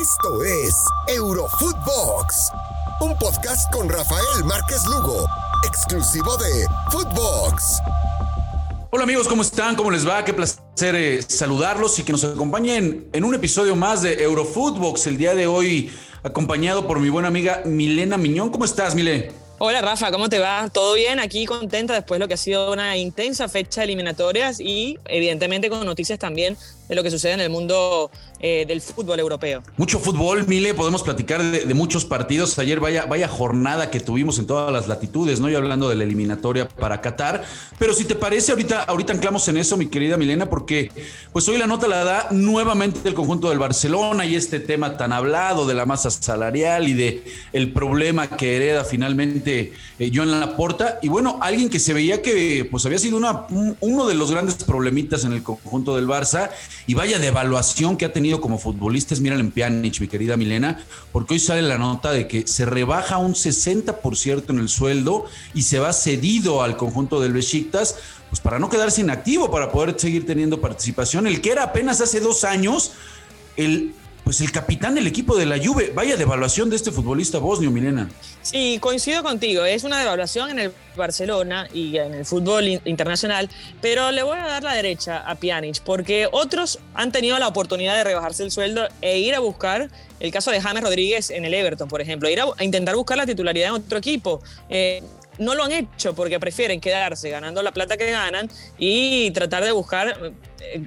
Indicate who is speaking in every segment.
Speaker 1: Esto es Eurofootbox, un podcast con Rafael Márquez Lugo, exclusivo de Footbox.
Speaker 2: Hola amigos, ¿cómo están? ¿Cómo les va? Qué placer eh, saludarlos y que nos acompañen en un episodio más de Eurofootbox el día de hoy, acompañado por mi buena amiga Milena Miñón. ¿Cómo estás, Mile?
Speaker 3: Hola Rafa, ¿cómo te va? ¿Todo bien? Aquí contenta después de lo que ha sido una intensa fecha de eliminatorias y evidentemente con noticias también de lo que sucede en el mundo eh, del fútbol europeo.
Speaker 2: Mucho fútbol, Mile, podemos platicar de, muchos partidos. Ayer vaya, vaya jornada que tuvimos en todas las latitudes, ¿no? Y hablando de la eliminatoria para Qatar. Pero si te parece, ahorita, ahorita anclamos en eso, mi querida Milena, porque pues hoy la nota la da nuevamente el conjunto del Barcelona y este tema tan hablado de la masa salarial y de el problema que hereda finalmente eh, Joan Laporta. Y bueno, alguien que se veía que pues había sido una, uno de los grandes problemitas en el conjunto del Barça y vaya devaluación que ha tenido como futbolista es Miralem Pjanic, mi querida Milena, porque hoy sale la nota de que se rebaja un 60% en el sueldo y se va cedido al conjunto del Besiktas, pues para no quedarse inactivo, para poder seguir teniendo participación. El que era apenas hace dos años el pues el capitán del equipo de la Juve. Vaya devaluación de este futbolista bosnio, Milena.
Speaker 3: Sí, coincido contigo. Es una devaluación en el Barcelona y en el fútbol internacional, pero le voy a dar la derecha a Pjanic porque otros han tenido la oportunidad de rebajarse el sueldo e ir a buscar el caso de James Rodríguez en el Everton, por ejemplo, ir a, intentar buscar la titularidad en otro equipo. Eh, no lo han hecho porque prefieren quedarse ganando la plata que ganan y tratar de buscar eh,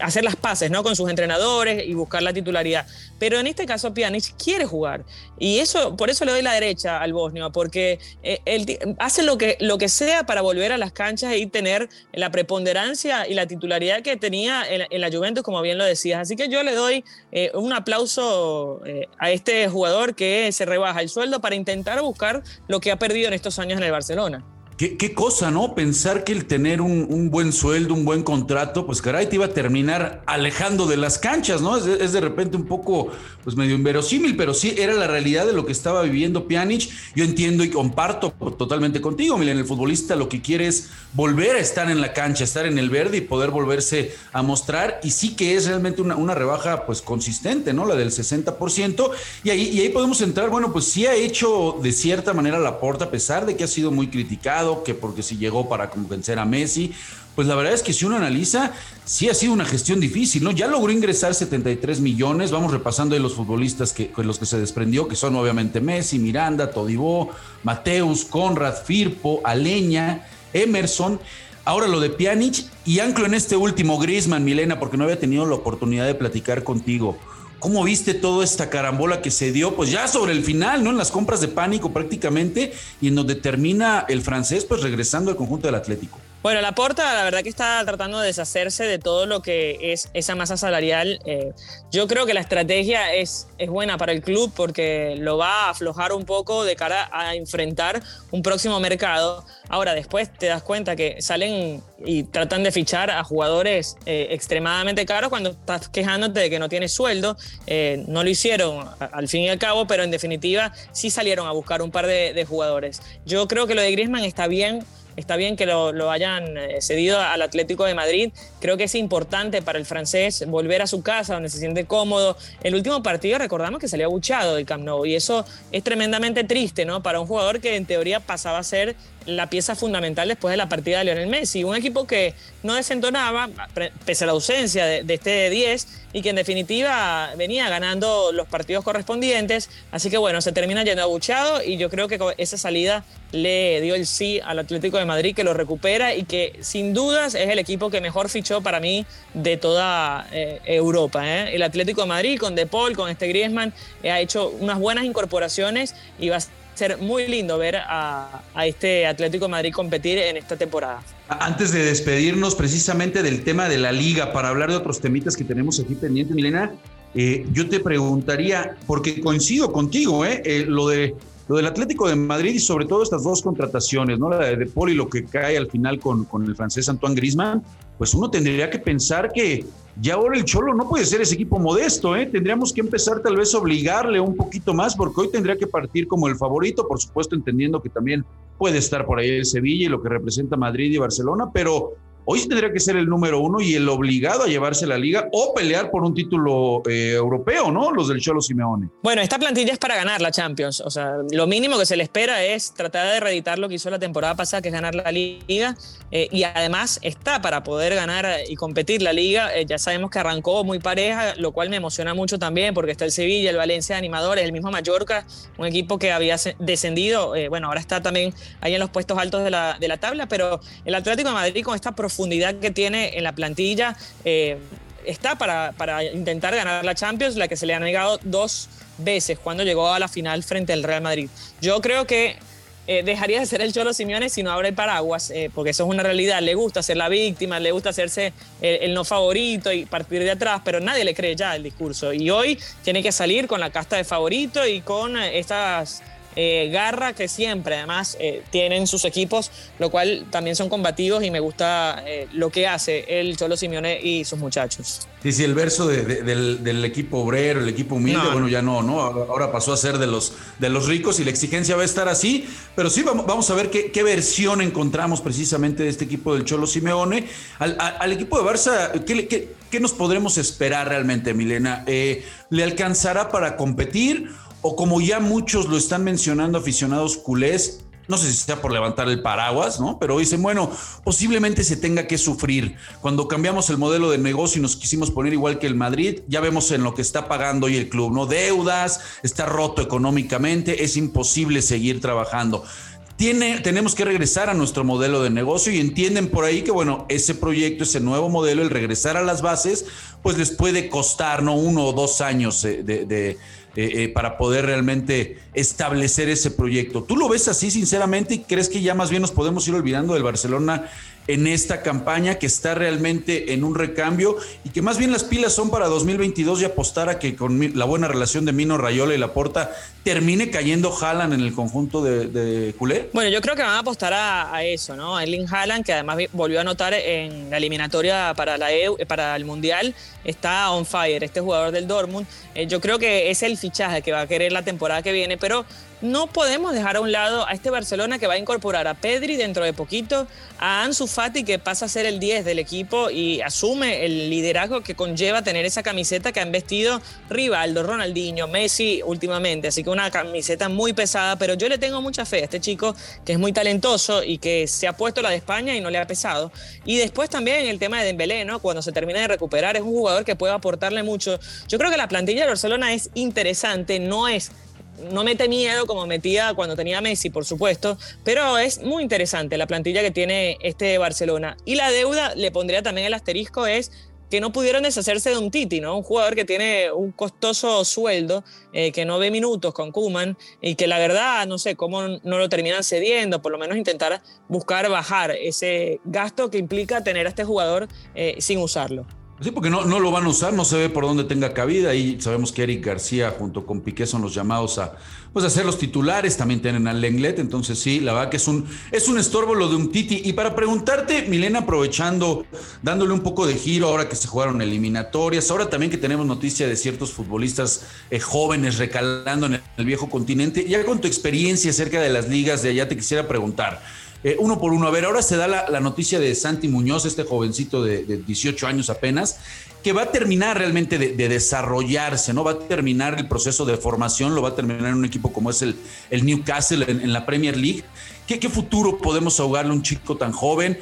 Speaker 3: hacer las paces ¿no? con sus entrenadores y buscar la titularidad. Pero en este caso Pjanic quiere jugar y eso por eso le doy la derecha al bosnio, porque eh, él hace lo que, lo que sea para volver a las canchas y tener la preponderancia y la titularidad que tenía en, la Juventus, como bien lo decías. Así que yo le doy eh, un aplauso eh, a este jugador que se rebaja el sueldo para intentar buscar lo que ha perdido en estos años en el Barcelona.
Speaker 2: Qué, cosa, ¿no? Pensar que el tener un, buen sueldo, un buen contrato, pues caray, te iba a terminar alejando de las canchas, ¿no? Es, de repente un poco, pues medio inverosímil, pero sí era la realidad de lo que estaba viviendo Pjanic. Yo entiendo y comparto totalmente contigo, Milen, el futbolista lo que quiere es volver a estar en la cancha, estar en el verde y poder volverse a mostrar. Y sí que es realmente una, rebaja, pues consistente, ¿no? La del 60%. Y ahí, y ahí podemos entrar, bueno, pues sí ha hecho de cierta manera la porta, a pesar de que ha sido muy criticado que porque si llegó para convencer a Messi. Pues la verdad es que si uno analiza, sí ha sido una gestión difícil, ¿no? Ya logró ingresar 73 millones, vamos repasando ahí los futbolistas que, con los que se desprendió, que son obviamente Messi, Miranda, Todibó, Mateus, Conrad, Firpo, Aleña, Emerson. Ahora lo de Pjanic y anclo en este último Griezmann, Milena, porque no había tenido la oportunidad de platicar contigo. ¿Cómo viste toda esta carambola que se dio? Pues ya sobre el final, ¿no? En las compras de pánico prácticamente y en donde termina el francés, pues regresando al conjunto del Atlético.
Speaker 3: Bueno, la Porta, la verdad que está tratando de deshacerse de todo lo que es esa masa salarial. Eh, yo creo que la estrategia es, es buena para el club porque lo va a aflojar un poco de cara a enfrentar un próximo mercado. Ahora, después te das cuenta que salen y tratan de fichar a jugadores eh, extremadamente caros cuando estás quejándote de que no tienes sueldo. Eh, no lo hicieron al fin y al cabo, pero en definitiva sí salieron a buscar un par de, de jugadores. Yo creo que lo de Griezmann está bien Está bien que lo, hayan eh, cedido al Atlético de Madrid. Creo que es importante para el francés volver a su casa donde se siente cómodo. El último partido recordamos que salió abuchado del Camp Nou y eso es tremendamente triste, ¿no? Para un jugador que en teoría pasaba a ser la pieza fundamental después de la partida de Lionel Messi. Un equipo que no desentonaba, pese a la ausencia de, este 10, y que en definitiva venía ganando los partidos correspondientes. Así que bueno, se termina yendo abucheado y yo creo que esa salida le dio el sí al Atlético de Madrid, que lo recupera y que sin dudas es el equipo que mejor fichó para mí de toda eh, Europa. ¿eh? El Atlético de Madrid con De Paul, con este Griezmann, eh, ha hecho unas buenas incorporaciones y va ser muy lindo ver a, este Atlético de Madrid competir en esta temporada.
Speaker 2: Antes de despedirnos precisamente del tema de la liga, para hablar de otros temitas que tenemos aquí pendientes, Milena, eh, yo te preguntaría, porque coincido contigo, eh, eh, lo de lo del Atlético de Madrid y sobre todo estas dos contrataciones, ¿no? La de De y lo que cae al final con, con el francés Antoine Griezmann, pues uno tendría que pensar que ya ahora el Cholo no puede ser ese equipo modesto, ¿eh? Tendríamos que empezar tal vez a obligarle un poquito más, porque hoy tendría que partir como el favorito, por supuesto entendiendo que también puede estar por ahí el Sevilla y lo que representa Madrid y Barcelona, pero hoy tendría que ser el número uno y el obligado a llevarse la liga o pelear por un título eh, europeo, ¿no? Los del Cholo Simeone.
Speaker 3: Bueno, esta plantilla es para ganar la Champions. O sea, lo mínimo que se le espera es tratar de reeditar lo que hizo la temporada pasada, que es ganar la liga. Eh, y además está para poder ganar y competir la liga. Eh, ya sabemos que arrancó muy pareja, lo cual me emociona mucho también porque está el Sevilla, el Valencia de Animadores, el mismo Mallorca, un equipo que había descendido. bueno, ahora está también ahí en los puestos altos de la, de la tabla, pero el Atlético de Madrid con esta profundidad que tiene en la plantilla eh, está para, para, intentar ganar la Champions, la que se le ha negado dos veces cuando llegó a la final frente al Real Madrid. Yo creo que eh, dejaría de ser el Cholo Simeone si no abre paraguas, eh, porque eso es una realidad. Le gusta ser la víctima, le gusta hacerse el, el, no favorito y partir de atrás, pero nadie le cree ya el discurso. Y hoy tiene que salir con la casta de favorito y con estas eh, garra que siempre además eh, tienen sus equipos, lo cual también son combativos y me gusta eh, lo que hace el Cholo Simeone y sus muchachos.
Speaker 2: Sí, sí, el verso del, equipo obrero, el equipo humilde, bueno, ya no, ¿no? Ahora pasó a ser de los, de los ricos y la exigencia va a estar así, pero sí vamos, vamos a ver qué, qué, versión encontramos precisamente de este equipo del Cholo Simeone. Al, equipo de Barça, ¿qué, qué, qué nos podremos esperar realmente, Milena? ¿Le alcanzará para competir? O como ya muchos lo están mencionando aficionados culés, no sé si sea por levantar el paraguas, ¿no? Pero dicen, bueno, posiblemente se tenga que sufrir. Cuando cambiamos el modelo de negocio y nos quisimos poner igual que el Madrid, ya vemos en lo que está pagando hoy el club, ¿no? Deudas, está roto económicamente, es imposible seguir trabajando. Tenemos que regresar a nuestro modelo de negocio y entienden por ahí que, bueno, ese proyecto, ese nuevo modelo, el regresar a las bases, pues les puede costar, ¿no? Uno o dos años de eh, eh, para poder realmente establecer ese proyecto. ¿Tú lo ves así sinceramente y crees que ya más bien nos podemos ir olvidando del Barcelona en esta campaña que está realmente en un recambio y que más bien las pilas son para 2022 y apostar a que con la buena relación de Mino Rayola y Laporta termine cayendo Haaland en el conjunto de, de culé?
Speaker 3: Bueno, yo creo que van a apostar a, eso, ¿no? Erling Haaland, que además volvió a anotar en la eliminatoria para, la EU, para el Mundial, está on fire, este jugador del Dortmund. Eh, yo creo que es el fichaje que va a querer la temporada que viene, pero no podemos dejar a un lado a este Barcelona que va a incorporar a Pedri dentro de poquito, a Ansu Fati que pasa a ser el 10 del equipo y asume el liderazgo que conlleva tener esa camiseta que han vestido Rivaldo, Ronaldinho, Messi últimamente. Así que una camiseta muy pesada, pero yo le tengo mucha fe a este chico que es muy talentoso y que se ha puesto la de España y no le ha pesado. Y después también el tema de Dembélé, ¿no? Cuando se termina de recuperar, es un jugador que puede aportarle mucho. Yo creo que la plantilla de Barcelona es interesante, no es no mete miedo como metía cuando tenía Messi, por supuesto, pero es muy interesante la plantilla que tiene este Barcelona. Y la deuda, le pondría también el asterisco, es que no pudieron deshacerse de un Titi, ¿no? Un jugador que tiene un costoso sueldo, eh, que no ve minutos con Kuman y que la verdad, no sé cómo no lo terminan cediendo, por lo menos intentar buscar bajar ese gasto que implica tener a este jugador eh, sin usarlo.
Speaker 2: Sí, porque no, no lo van a usar, no se ve por dónde tenga cabida. Y sabemos que Eric García junto con Piqué son los llamados a, pues, a ser los titulares. También tienen al Lenglet. Entonces, sí, la verdad que es un, es un estorbo lo de un Titi. Y para preguntarte, Milena, aprovechando, dándole un poco de giro ahora que se jugaron eliminatorias, ahora también que tenemos noticia de ciertos futbolistas eh, jóvenes recalando en el viejo continente, ya con tu experiencia acerca de las ligas de allá, te quisiera preguntar. Eh, uno por uno. A ver, ahora se da la, noticia de Santi Muñoz, este jovencito de, 18 años apenas, que va a terminar realmente de, desarrollarse, ¿no? Va a terminar el proceso de formación, lo va a terminar en un equipo como es el, el Newcastle en, la Premier League. ¿Qué, ¿Qué, futuro podemos ahogarle a un chico tan joven?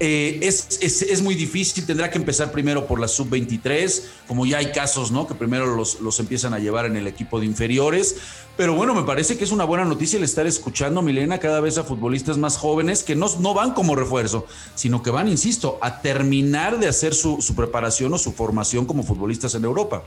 Speaker 2: Eh, es, es, muy difícil, tendrá que empezar primero por la sub-23, como ya hay casos, ¿no? Que primero los, los, empiezan a llevar en el equipo de inferiores. Pero bueno, me parece que es una buena noticia el estar escuchando, Milena, cada vez a futbolistas más jóvenes que no, no van como refuerzo, sino que van, insisto, a terminar de hacer su, su preparación o su formación como futbolistas en Europa.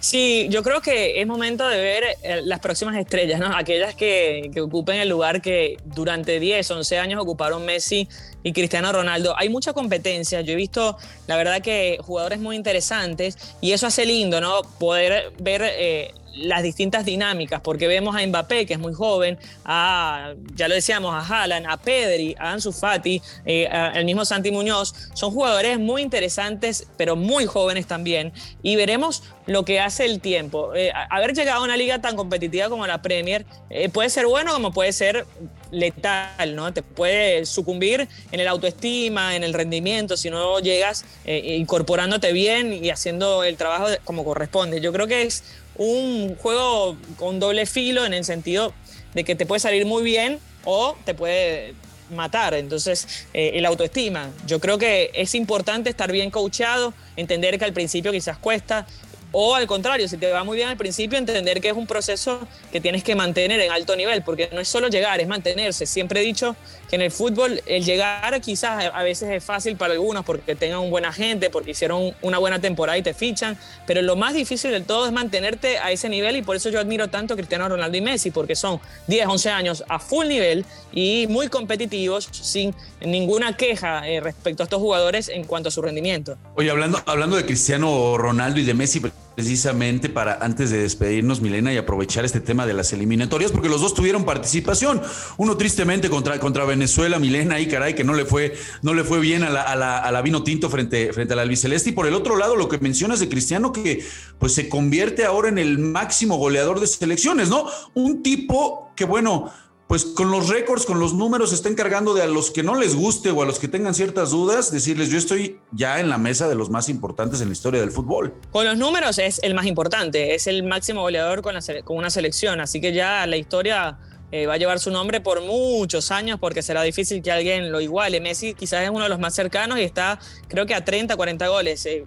Speaker 3: Sí, yo creo que es momento de ver eh, las próximas estrellas, ¿no? Aquellas que, que, ocupen el lugar que durante 10, 11 años ocuparon Messi y Cristiano Ronaldo. Hay mucha competencia. Yo he visto, la verdad, que jugadores muy interesantes y eso hace lindo, ¿no? Poder ver eh, las distintas dinámicas, porque vemos a Mbappé, que es muy joven, a, ya lo decíamos, a Haaland, a Pedri, a Ansu Fati, eh, el mismo Santi Muñoz, son jugadores muy interesantes, pero muy jóvenes también, y veremos lo que hace el tiempo. Eh, haber llegado a una liga tan competitiva como la Premier puede ser bueno como puede ser letal, ¿no? Te puede sucumbir en el autoestima, en el rendimiento, si no llegas eh, incorporándote bien y haciendo el trabajo como corresponde. Yo creo que es un juego con doble filo en el sentido de que te puede salir muy bien o te puede matar. Entonces, eh, el autoestima. Yo creo que es importante estar bien coachado, entender que al principio quizás cuesta o al contrario, si te va muy bien al principio, entender que es un proceso que tienes que mantener en alto nivel, porque no es solo llegar, es mantenerse. Siempre he dicho que en el fútbol el llegar quizás a veces es fácil para algunos porque tengan un buen agente, porque hicieron una buena temporada y te fichan, pero lo más difícil del todo es mantenerte a ese nivel y por eso yo admiro tanto a Cristiano Ronaldo y Messi, porque son 10, 11 años a full nivel y muy competitivos, sin ninguna queja eh, respecto a estos jugadores en cuanto a su rendimiento.
Speaker 2: Oye, hablando, hablando de Cristiano Ronaldo y de Messi, precisamente para antes de despedirnos, Milena, y aprovechar este tema de las eliminatorias, porque los dos tuvieron participación. Uno tristemente contra, contra Venezuela, Milena, y caray, que no le fue, no le fue bien a la, a la, vino tinto frente, frente a la albiceleste. Y por el otro lado, lo que mencionas de Cristiano, que pues se convierte ahora en el máximo goleador de selecciones, ¿no? Un tipo que, bueno, pues con los récords, con los números, está encargando de a los que no les guste o a los que tengan ciertas dudas, decirles, yo estoy ya en la mesa de los más importantes en la historia del fútbol.
Speaker 3: Con los números es el más importante, es el máximo goleador con, con una selección, así que ya la historia eh, va a llevar su nombre por muchos años porque será difícil que alguien lo iguale. Messi quizás es uno de los más cercanos y está creo que a 30, 40 goles, eh,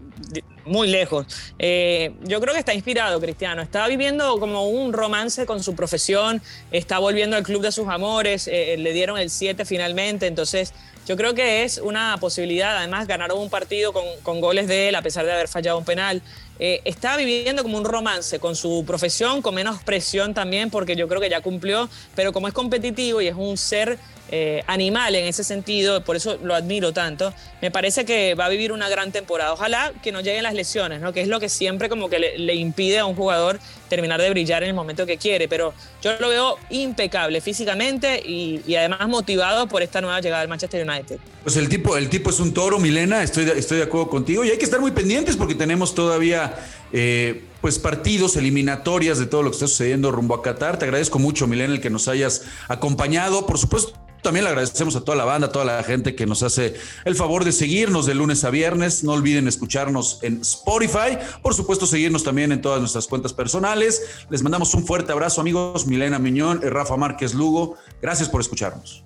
Speaker 3: muy lejos. Eh, yo creo que está inspirado Cristiano, está viviendo como un romance con su profesión, está volviendo al club de sus amores, le dieron el 7 finalmente, entonces yo creo que es una posibilidad, además ganaron un partido con, goles de él a pesar de haber fallado un penal. Eh, está viviendo como un romance con su profesión, con menos presión también, porque yo creo que ya cumplió, pero como es competitivo y es un ser eh, animal en ese sentido, por eso lo admiro tanto. Me parece que va a vivir una gran temporada. Ojalá que no lleguen las lesiones, ¿no? que es lo que siempre como que le, impide a un jugador terminar de brillar en el momento que quiere. Pero yo lo veo impecable físicamente y, además motivado por esta nueva llegada del Manchester United.
Speaker 2: Pues el tipo, el tipo es un toro, Milena, estoy de, estoy de acuerdo contigo y hay que estar muy pendientes porque tenemos todavía... Eh, pues partidos, eliminatorias de todo lo que está sucediendo rumbo a Qatar. Te agradezco mucho, Milena, el que nos hayas acompañado. Por supuesto, también le agradecemos a toda la banda, a toda la gente que nos hace el favor de seguirnos de lunes a viernes. No olviden escucharnos en Spotify. Por supuesto, seguirnos también en todas nuestras cuentas personales. Les mandamos un fuerte abrazo, amigos. Milena Miñón Rafa Márquez Lugo. Gracias por escucharnos.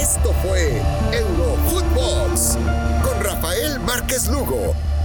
Speaker 1: Esto fue Eurofootbox con Rafael Márquez Lugo,